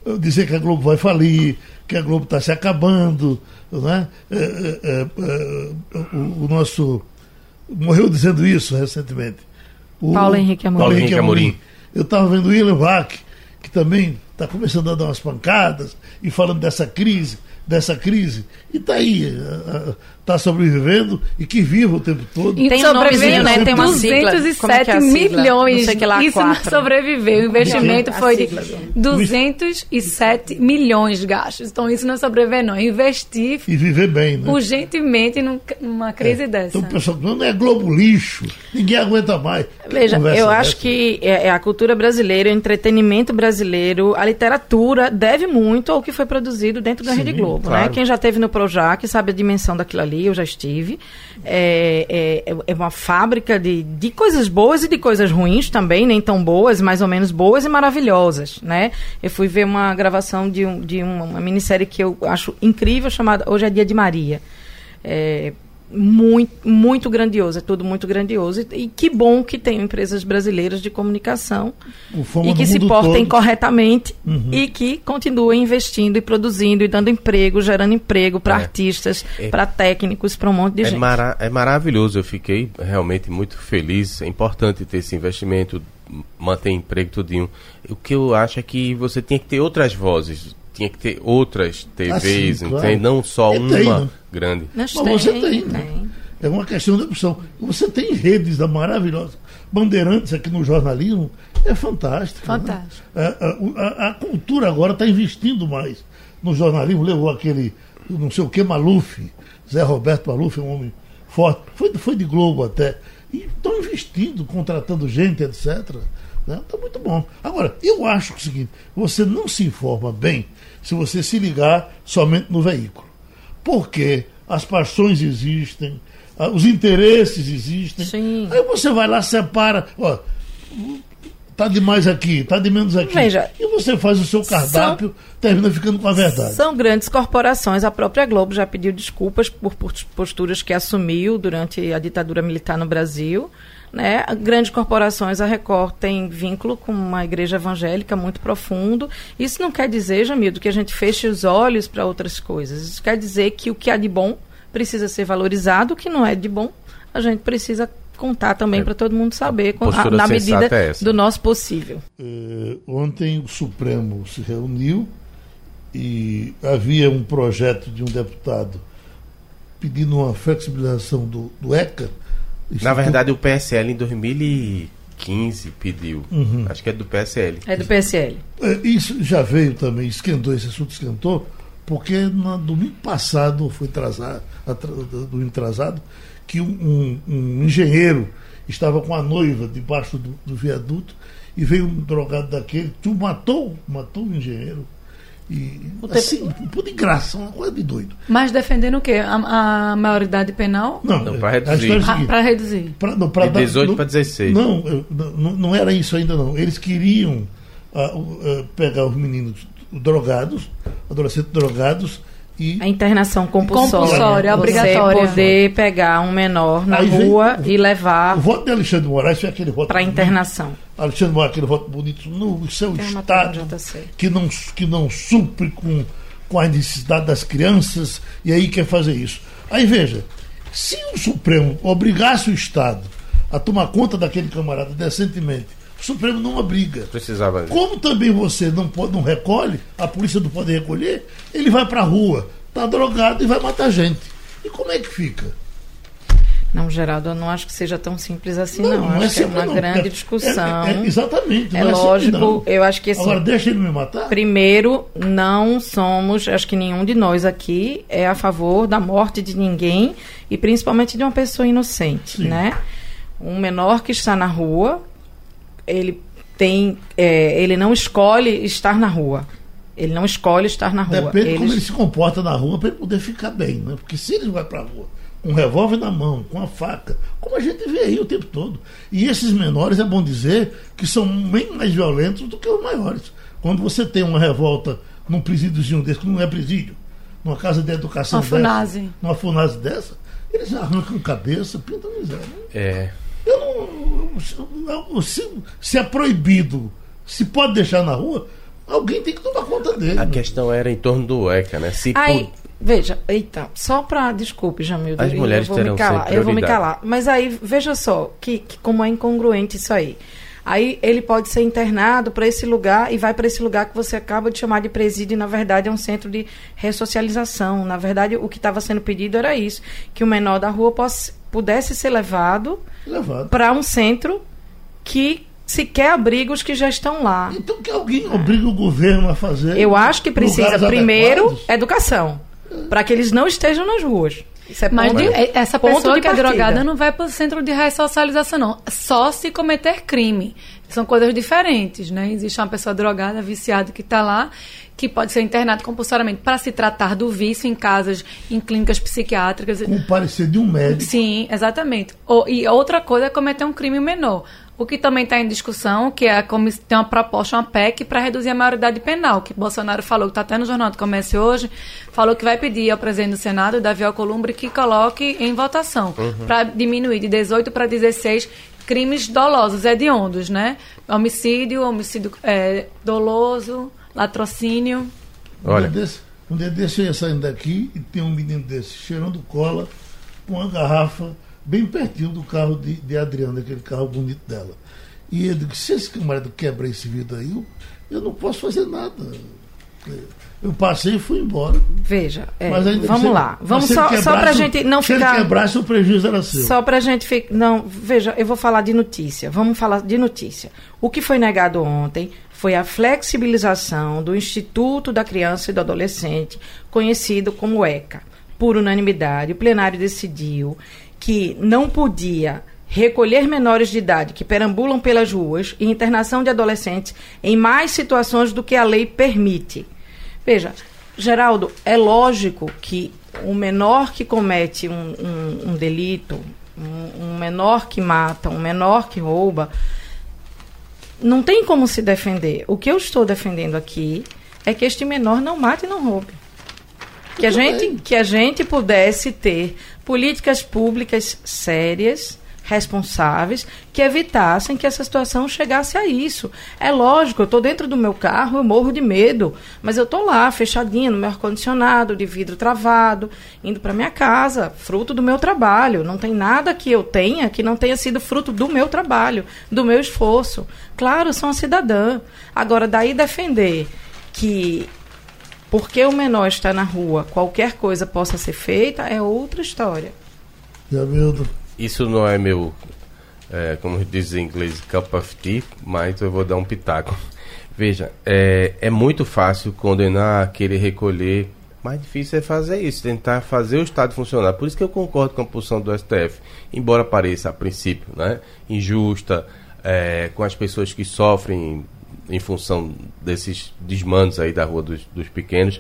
uh, dizer que a Globo vai falir, que a Globo está se acabando, né? É, o, o, nosso morreu dizendo isso recentemente. O, Paulo Henrique Amorim. Paulo Henrique Amorim. Eu estava vendo o William Vac, que também está começando a dar umas pancadas e falando dessa crise dessa crise. E está aí, está sobrevivendo e que viva o tempo todo. E tem sobrevivendo, né? Tem uma 207 é milhões. Não sei que lá, Isso não sobreviveu. O investimento foi de 207 milhões gastos. Então isso não é sobreviver, não. É investir e viver bem, né? urgentemente numa crise é. dessa. Então o pessoal não é globo lixo. Ninguém aguenta mais. Veja, eu dessa? acho que é, é a cultura brasileira, o entretenimento brasileiro, a literatura deve muito ao que foi produzido dentro da Sim. Rede Globo. Né? Claro. Né? Quem já esteve no Projac sabe a dimensão daquilo ali, eu já estive. É, é, é, uma fábrica de, de coisas boas e de coisas ruins também, nem tão boas, mais ou menos boas e maravilhosas. Né? Eu fui ver uma gravação de, um, de uma minissérie que eu acho incrível, chamada Hoje é Dia de Maria. É, muito, muito grandioso, é tudo muito grandioso. E, e, que bom que tem empresas brasileiras de comunicação e que se portem todo. corretamente uhum. e que continuem investindo e produzindo e dando emprego, gerando emprego para é. artistas, é. para técnicos, para um monte de é gente. Mara é maravilhoso, eu fiquei realmente muito feliz. É importante ter esse investimento, manter emprego, tudinho. O que eu acho é que você tem que ter outras vozes tinha que ter outras TVs, assim, claro. não só é, uma tem, né? grande. Mas tem, você tem, né? É uma questão de opção. Você tem redes da maravilhosa. Bandeirantes aqui no jornalismo é fantástico. Né? Fantástico. Né? A, a, a, cultura agora está investindo mais no jornalismo. Levou aquele, não sei o que, Maluf, Zé Roberto Maluf, um homem forte. Foi, foi de Globo até. E estão investindo, contratando gente, etc. Está né? Tá muito bom. Agora, eu acho que é o seguinte: você não se informa bem se você se ligar somente no veículo. Porque as paixões existem, os interesses existem. Sim. Aí você vai lá, separa. Ó, tá demais aqui, tá de menos aqui. Veja, e você faz o seu cardápio, são, termina ficando com a verdade. São grandes corporações. A própria Globo já pediu desculpas por posturas que assumiu durante a ditadura militar no Brasil. Né? Grandes corporações, a Record tem vínculo com uma igreja evangélica muito profundo. Isso não quer dizer, Jamildo, que a gente feche os olhos para outras coisas. Isso quer dizer que o que há de bom precisa ser valorizado, o que não é de bom, a gente precisa contar também é, para todo mundo saber, com, a, na medida é do nosso possível. Uh, ontem o Supremo se reuniu e havia um projeto de um deputado pedindo uma flexibilização do, do ECA na verdade, o PSL em 2015 pediu. Uhum. Acho que é do PSL. É do PSL. É, isso já veio também, esquentou, esse assunto esquentou, porque no domingo passado, foi atrasado, domingo atrasado, que um, um, engenheiro estava com a noiva debaixo do, do viaduto e veio um drogado daquele, tu matou, matou o engenheiro e, assim, por de graça, uma coisa de doido. Mas defendendo o quê? A, a maioridade penal? Não, não para reduzir. Ah, para reduzir. Pra, não, pra de 18 para 16. Não, não, não era isso ainda não. Eles queriam uh, uh, pegar os meninos drogados, adolescentes drogados, e a internação compulsória, compulsória obrigatória. Você poder pegar um menor na Aí rua e levar. O voto de Alexandre de Moraes foi aquele voto. Para internação. Alexandre de Moraes, aquele voto bonito no seu Tem Estado, que não, que não supre com, com a necessidade das crianças, e aí quer fazer isso. Aí veja, se o Supremo obrigasse o Estado a tomar conta daquele camarada decentemente, o Supremo não obriga. Precisava. Como também você não, pode, não recolhe, a polícia não pode recolher, ele vai para a rua, está drogado e vai matar gente. E como é que fica? Não, Geraldo, eu não acho que seja tão simples assim, não. não. não acho é que é uma não. grande discussão. É, é, exatamente. É, é lógico, eu acho que assim, Agora, deixa ele me matar? Primeiro, não somos, acho que nenhum de nós aqui é a favor da morte de ninguém e principalmente de uma pessoa inocente, Sim. né? Um menor que está na rua, ele tem, é, ele não escolhe estar na rua. Ele não escolhe estar na rua. Depende de como ele se comporta na rua para ele poder ficar bem, né? Porque se ele vai para a rua com um revólver na mão, com a faca, como a gente vê aí o tempo todo. E esses menores, é bom dizer, que são bem mais violentos do que os maiores. Quando você tem uma revolta num presídiozinho desse, que não é presídio, numa casa de educação uma dessa, funase. numa funase dessa, eles arrancam cabeça, pintam miséria. É. Eu não, se, se é proibido, se pode deixar na rua, Alguém tem que tomar conta dele. A questão era em torno do ECA, né? Se Aí, veja, então, só para desculpe, Jamil, As mulheres eu vou terão me calar, eu vou me calar. Mas aí, veja só, que, que como é incongruente isso aí. Aí ele pode ser internado para esse lugar e vai para esse lugar que você acaba de chamar de presídio e na verdade é um centro de ressocialização. Na verdade, o que estava sendo pedido era isso, que o menor da rua posse, pudesse ser levado, levado. para um centro que sequer abriga os que já estão lá. Então que alguém obrigue o governo a fazer. Eu acho que precisa primeiro adequados. educação, para que eles não estejam nas ruas. É Mas de, essa pessoa que é drogada não vai para o centro de ressocialização, não. Só se cometer crime. São coisas diferentes, né? Existe uma pessoa drogada, viciada, que está lá, que pode ser internado compulsoriamente para se tratar do vício em casas, em clínicas psiquiátricas. Com o parecer de um médico. Sim, exatamente. e outra coisa é cometer um crime menor. O que também está em discussão, que é como tem uma proposta, uma PEC, para reduzir a maioridade penal, que Bolsonaro falou, que está até no Jornal do Comércio hoje, falou que vai pedir ao presidente do Senado, Davi Alcolumbre, que coloque em votação, uhum. para diminuir de 18 para 16 crimes dolosos, hediondos, né? Homicídio, homicídio é, doloso, latrocínio. Olha. Um dia, desse, um dia desse eu ia saindo daqui e tem um menino desse cheirando cola com uma garrafa bem pertinho do carro de, de Adriana, aquele carro bonito dela. E ele disse, se esse camarada quebra esse vidro aí, eu, eu não posso fazer nada. Eu passei e fui embora. Veja, é, vamos lá. Vamos só, só para a gente não se ficar. Se ele quebrasse, o prejuízo era seu. Só para a gente ficar. Não, veja, eu vou falar de notícia. Vamos falar de notícia. O que foi negado ontem foi a flexibilização do Instituto da Criança e do Adolescente, conhecido como ECA. Por unanimidade, o plenário decidiu que não podia recolher menores de idade que perambulam pelas ruas e internação de adolescentes em mais situações do que a lei permite. Veja, Geraldo, é lógico que o menor que comete um, um, um delito, um, um menor que mata, um menor que rouba, não tem como se defender. O que eu estou defendendo aqui é que este menor não mate e não roube. Que a, gente, que a gente pudesse ter políticas públicas sérias, responsáveis, que evitassem que essa situação chegasse a isso. É lógico, eu estou dentro do meu carro, eu morro de medo, mas eu estou lá, fechadinha, no meu ar-condicionado, de vidro travado, indo para minha casa, fruto do meu trabalho. Não tem nada que eu tenha que não tenha sido fruto do meu trabalho, do meu esforço. Claro, sou uma cidadã. Agora, daí defender que porque o menor está na rua, qualquer coisa possa ser feita, é outra história. Jamildo. Isso não é meu, é, como diz em inglês, cup of tea, mas eu vou dar um pitaco. Veja, é, é muito fácil condenar, querer recolher. Mais difícil é fazer isso, tentar fazer o Estado funcionar. Por isso que eu concordo com a posição do STF, embora pareça a princípio né, injusta, é, com as pessoas que sofrem em função desses desmandos aí da rua dos, dos pequenos.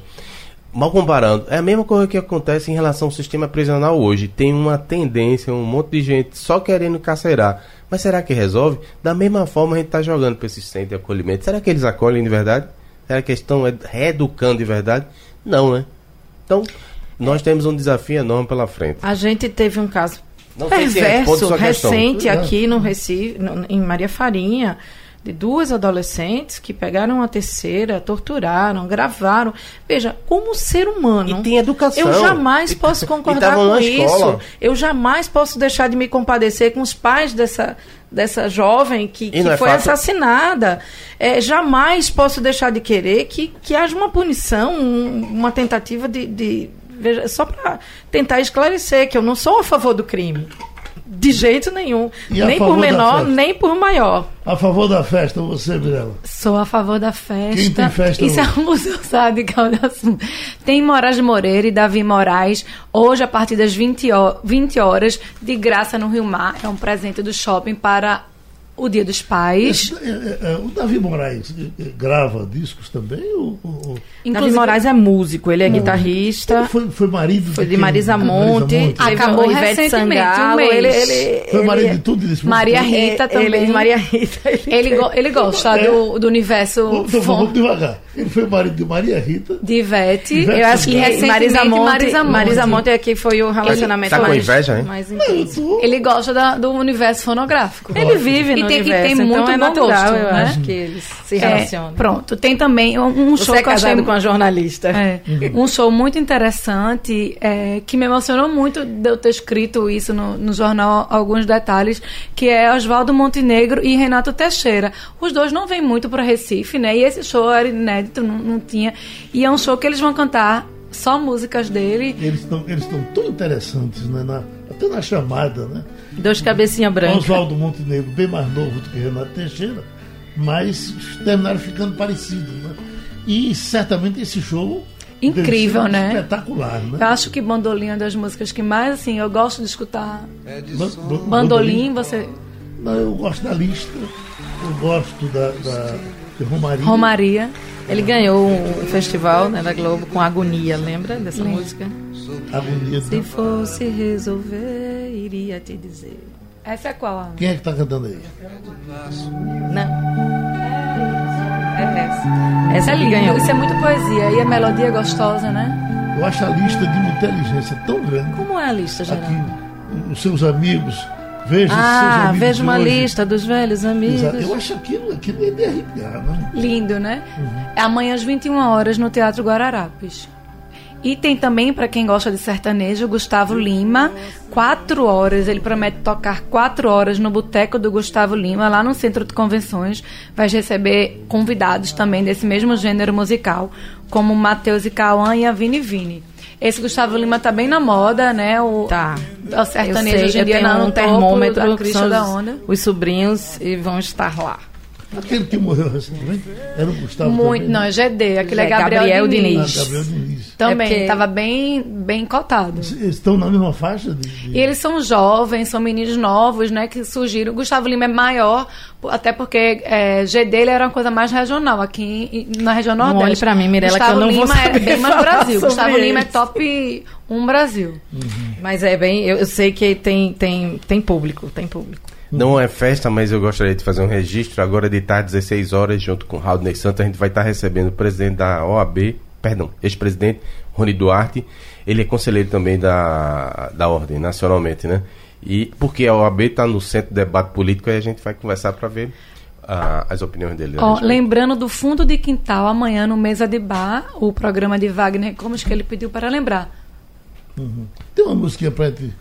Mal comparando, é a mesma coisa que acontece em relação ao sistema prisional hoje. Tem uma tendência, um monte de gente só querendo carcerar. Mas será que resolve? Da mesma forma a gente está jogando para esses centros de acolhimento. Será que eles acolhem de verdade? Será que eles estão reeducando de verdade? Não, né? Então, nós temos um desafio enorme pela frente. A gente teve um caso Não perverso, recente aqui no Recife, no, em Maria Farinha de duas adolescentes que pegaram a terceira, torturaram, gravaram. Veja, como ser humano. E tem educação. Eu jamais posso concordar com isso. Eu jamais posso deixar de me compadecer com os pais dessa, dessa jovem que, que é foi fácil. assassinada. É, jamais posso deixar de querer que, que haja uma punição, um, uma tentativa de. de veja, só para tentar esclarecer que eu não sou a favor do crime. De jeito nenhum. nem por menor, nem por maior. A favor da festa, você, Mirella? Sou a favor da festa. Quem tem festa Isso hoje? é um museu sabe, Caldaço. Tem Moraes Moreira e Davi Moraes, hoje a partir das 20 horas, de graça no Rio Mar. É um presente do shopping para o Dia dos Pais. Esse, é, é, é, o Davi Moraes é, é, grava discos também? Ou, ou... Davi Moraes é músico, ele é guitarrista. Ele foi, foi marido Foi de, de Marisa, Monte, Marisa Monte. Acabou Ivete Sangalo. Um ele, ele, foi marido de tudo isso. Maria Rita também. Ele, Maria Rita. Ele, ele, ele gosta do, do universo. Vamos, vamos devagar. Ele foi marido de Maria Rita. De Ivete. Ivete eu acho que recentemente Marisa Monte, Marisa Monte. Marisa Monte é que foi o relacionamento ele, tá mais, com inveja, hein? mais intenso. Ele gosta da, do universo fonográfico. Ele vive no e tem, universo. E tem muito então é natural, gosto, eu né? acho que eles se é, relacionam. Pronto, tem também um, Você show é casado achei, com a jornalista. É, uhum. Um show muito interessante, é, que me emocionou muito de eu ter escrito isso no, no jornal, alguns detalhes, que é Oswaldo Montenegro e Renato Teixeira. Os dois não vêm muito para Recife, né? E esse show era inédito, não, não tinha. E é um show que eles vão cantar só músicas dele. Eles estão eles tão interessantes, né? Na, até na chamada, né? Dois cabecinha branca. Oswaldo Montenegro, bem mais novo do que Renato Teixeira, mas terminaram ficando parecidos, né? E certamente esse show incrível, né? Espetacular, né? Eu acho que Bandolim é uma das músicas que mais, assim, eu gosto de escutar. É de bandolim, você. Não, eu gosto da lista, eu gosto da, da de Romaria. Romaria. Ele ganhou um festival né, da Globo com Agonia, lembra dessa música? Agonia. Se fosse resolver, iria te dizer. Essa é qual? Quem é que está cantando aí? Não. É essa. Essa ele ganhou. Isso é muito poesia e a melodia é gostosa, né? Eu acho a lista de inteligência tão grande. Como é a lista, Geraldo? Aqui, os seus amigos Veja ah, veja uma hoje. lista dos velhos amigos. Exato. Eu acho aquilo, aquilo é de arrepiar, né? Lindo, né? Uhum. É amanhã às 21 horas no Teatro Guararapes. E tem também, para quem gosta de sertanejo, Gustavo Lima. Quatro horas, ele promete tocar quatro horas no Boteco do Gustavo Lima, lá no Centro de Convenções. Vai receber convidados também desse mesmo gênero musical, como Matheus e Cauã e a Vini Vini. Esse Gustavo Lima tá bem na moda, né? O, tá. O sertanejo hoje em dia na, um termômetro da crista da onda. Os sobrinhos e vão estar lá. Aquele que morreu recentemente era o Gustavo. Muito, também, não, é GD. Aquele é, é Gabriel, Gabriel Diniz. Diniz. Ah, Gabriel Diniz. Também, estava é bem, bem cotado. Eles estão na mesma faixa? De, de... E eles são jovens, são meninos novos, né, que surgiram. O Gustavo Lima é maior, até porque é, G dele era uma coisa mais regional, aqui na região Nordeste. Olhe pra mim, Mirella, Gustavo que eu não Lima vou é bem mais Brasil. Gustavo Lima é top 1 Brasil. Uhum. Mas é bem, eu, eu sei que tem, tem, tem público, tem público. Não é festa, mas eu gostaria de fazer um registro. Agora de tarde, 16 horas, junto com o Raul Santos, a gente vai estar recebendo o presidente da OAB, perdão, ex-presidente Rony Duarte. Ele é conselheiro também da, da Ordem, nacionalmente, né? E porque a OAB está no centro do debate político, aí a gente vai conversar para ver uh, as opiniões dele. Oh, lembrando do fundo de quintal, amanhã no Mesa de Bar, o programa de Wagner como que ele pediu para lembrar. Uhum. Tem uma musiquinha para ti.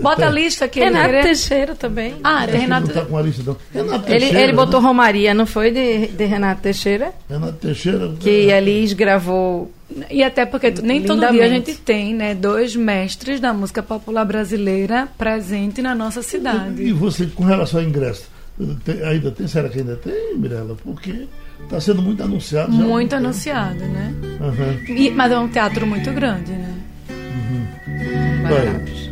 Bota a lista aqui. Renato ele... Teixeira também. Ah, de Renato. Não tá com a lista, não. Renato ele, Teixeira, ele botou né? Romaria, não foi de, de Renato Teixeira? Renato Teixeira. Que é. Elis gravou. E até porque nem todo dia a gente tem, né, dois mestres da música popular brasileira presente na nossa cidade. E, e você, com relação ao ingresso, tem, ainda tem? Será que ainda tem, Mirella? Porque está sendo muito anunciado. muito anunciado, tempo. né? Uhum. E, mas é um teatro muito grande, né? Uhum. Vai.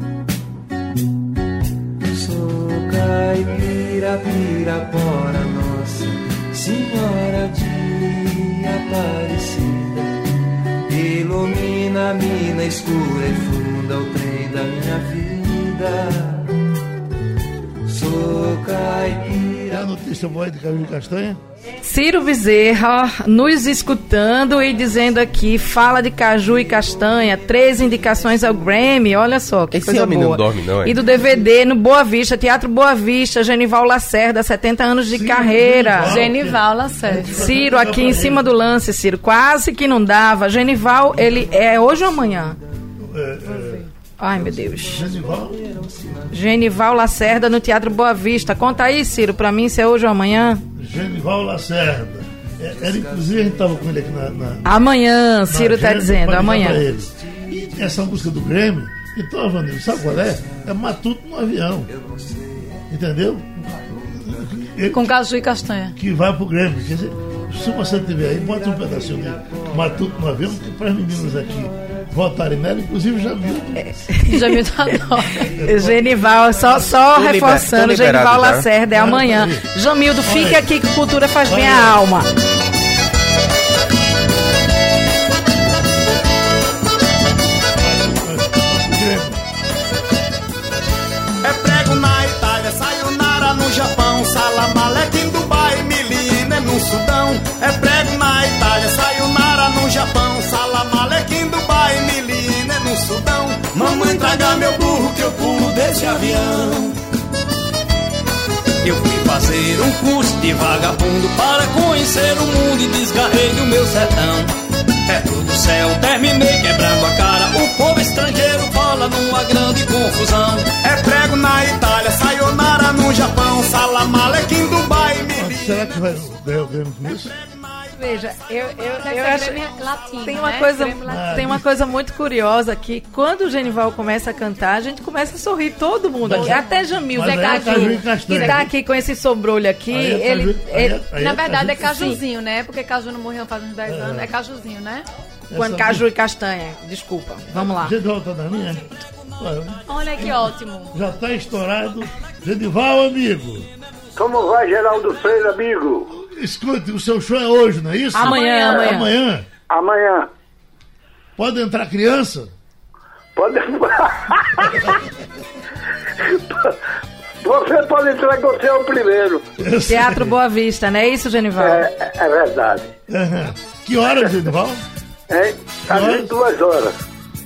Pirapora, nossa Senhora de Aparecida. Ilumina a mina escura e funda o trem da minha vida. Sou caipira. É a notícia boa de Carlos Castanha? Ciro Bezerra nos escutando e dizendo aqui, fala de caju e castanha, três indicações ao Grammy, olha só, que Esse coisa boa. não dorme não, é? E do DVD no Boa Vista, Teatro Boa Vista, Genival Lacerda, 70 anos de Ciro, carreira. Genival Lacerda. Ciro aqui em cima do lance, Ciro, quase que não dava. Genival, ele é hoje ou amanhã? É, é... Ai, meu Deus. Genival? Genival Lacerda no Teatro Boa Vista. Conta aí, Ciro, pra mim se é hoje ou amanhã. Genival Lacerda. É, era, inclusive, a gente estava com ele aqui na. na amanhã, Ciro está dizendo, amanhã. E essa música do Grêmio, então, Avanil, sabe qual é? É Matuto no avião. Entendeu? Ele, com caju e castanha. Que vai pro Grêmio. Quer dizer, se você tiver aí, bota um pedacinho de Matuto no avião para as meninas aqui votarem nela, inclusive o Jamil. É, Jamil tá Genival, só, só reforçando, Genival Lacerda é amanhã. Jamildo, fique aqui que cultura faz bem a alma. no Sudão, é prego que eu pulo desse avião. Eu fui fazer um curso de vagabundo para conhecer o mundo e desgarrei do meu sertão. É tudo céu, terminei quebrando a cara. O povo estrangeiro fala numa grande confusão. É prego na Itália, sayonara no Japão, salamaleque em Dubai, será que vai isso? Veja, eu, eu, eu acho latino, tem uma né? coisa tem uma coisa muito curiosa que quando o Genival começa a cantar, a gente começa a sorrir todo mundo aqui, até Jamil, Zé Caju, é que tá aqui com esse sobrolho aqui, aí é ele, caju, ele aí é, aí na é verdade é cajuzinho, sim. né? Porque caju não morreu faz uns 10 anos, é cajuzinho, né? Quando caju e castanha, desculpa. Vamos lá. Genival tá na linha? Olha que ótimo. Já tá estourado. Genival, amigo. Como vai, Geraldo Freire, amigo? Escute, o seu show é hoje, não é isso? Amanhã, amanhã. Amanhã? Amanhã. Pode entrar criança? Pode. Você pode entrar que você é o primeiro. Teatro Boa Vista, não é isso, Genival? É, é verdade. Uhum. Que horas, Genival? Hein? Às 22 horas.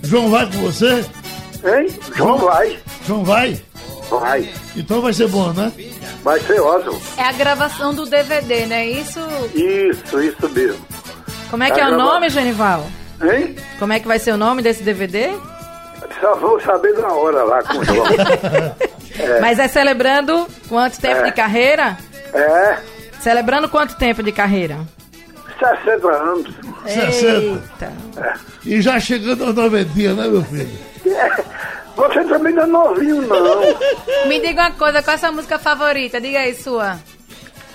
João vai com você? Hein? João, João vai. João vai? Vai. Então vai ser bom, né? Vai ser ótimo. É a gravação do DVD, não é isso? Isso, isso mesmo. Como é que é, é o nome, Genival? Hein? Como é que vai ser o nome desse DVD? Só vou saber na hora lá com o João. é. Mas é celebrando quanto tempo é. de carreira? É. Celebrando quanto tempo de carreira? 60 anos. 60. É. E já chegando aos 90, né, meu filho? É. Você também não é novinho, não. Me diga uma coisa, qual é a sua música favorita? Diga aí, sua.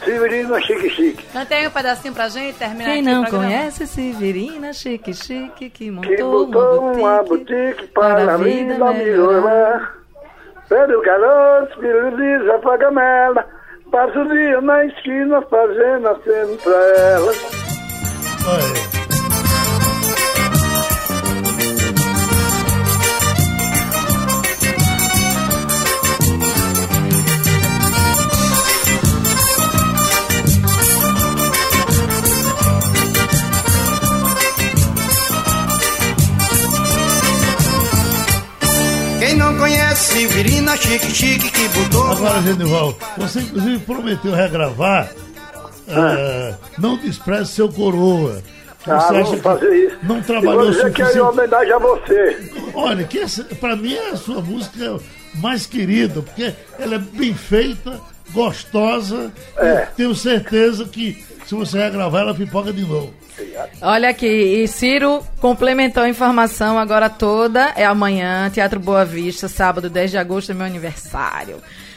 Severina Chique Chique. Canta aí um pedacinho pra gente terminar Quem não conhece Severina Chique Chique que montou, que montou uma, boutique, uma boutique para, a vida, melhorar. Pelo garoto, Lisa Pagamela, passa o dia na esquina fazendo aceno pra ela. Oi. Severina chique chique que botou. Agora, Genival, você inclusive prometeu regravar ah. uh, Não Despreze Seu Coroa. Você ah, acha vamos fazer isso. Não trabalhou o suficiente? que é em homenagem a você. Olha, que essa, pra mim é a sua música mais querida, porque ela é bem feita, gostosa. É. Tenho certeza que se você regravar, ela pipoca de novo. Olha aqui, e Ciro complementou a informação agora toda. É amanhã, Teatro Boa Vista, sábado 10 de agosto, é meu aniversário.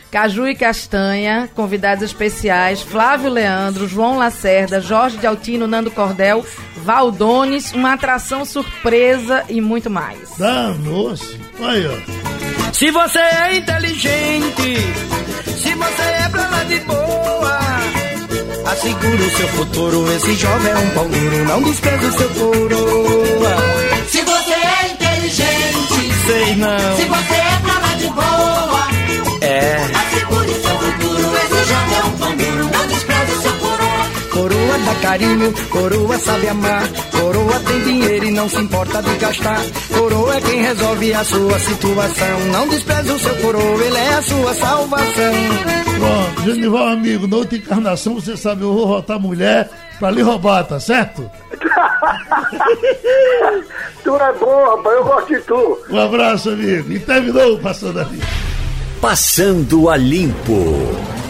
Caju e Castanha, convidados especiais, Flávio Leandro, João Lacerda, Jorge de Altino, Nando Cordel, Valdones, uma atração surpresa e muito mais. Danou-se. Aí, ó. Se você é inteligente, se você é pra lá de boa Assegura o seu futuro, esse jovem é um pão duro, não despreza o seu coroa. Se você é inteligente, sei não. Se você é pra lá de boa, é. Dá carinho, coroa sabe amar. Coroa tem dinheiro e não se importa de gastar. Coroa é quem resolve a sua situação. Não despreze o seu coroa, ele é a sua salvação. Pronto, Genival, amigo, na outra encarnação, você sabe, eu vou rotar mulher pra lhe roubar, tá certo? tu é bom, rapaz, eu gosto de tu. Um abraço, amigo. E terminou Passando a Limpo. Passando a Limpo.